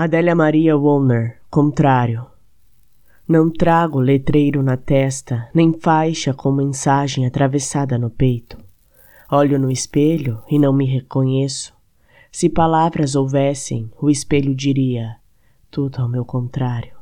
Adélia Maria Wollner, contrário. Não trago letreiro na testa, nem faixa com mensagem atravessada no peito. Olho no espelho e não me reconheço. Se palavras houvessem, o espelho diria: tudo ao meu contrário.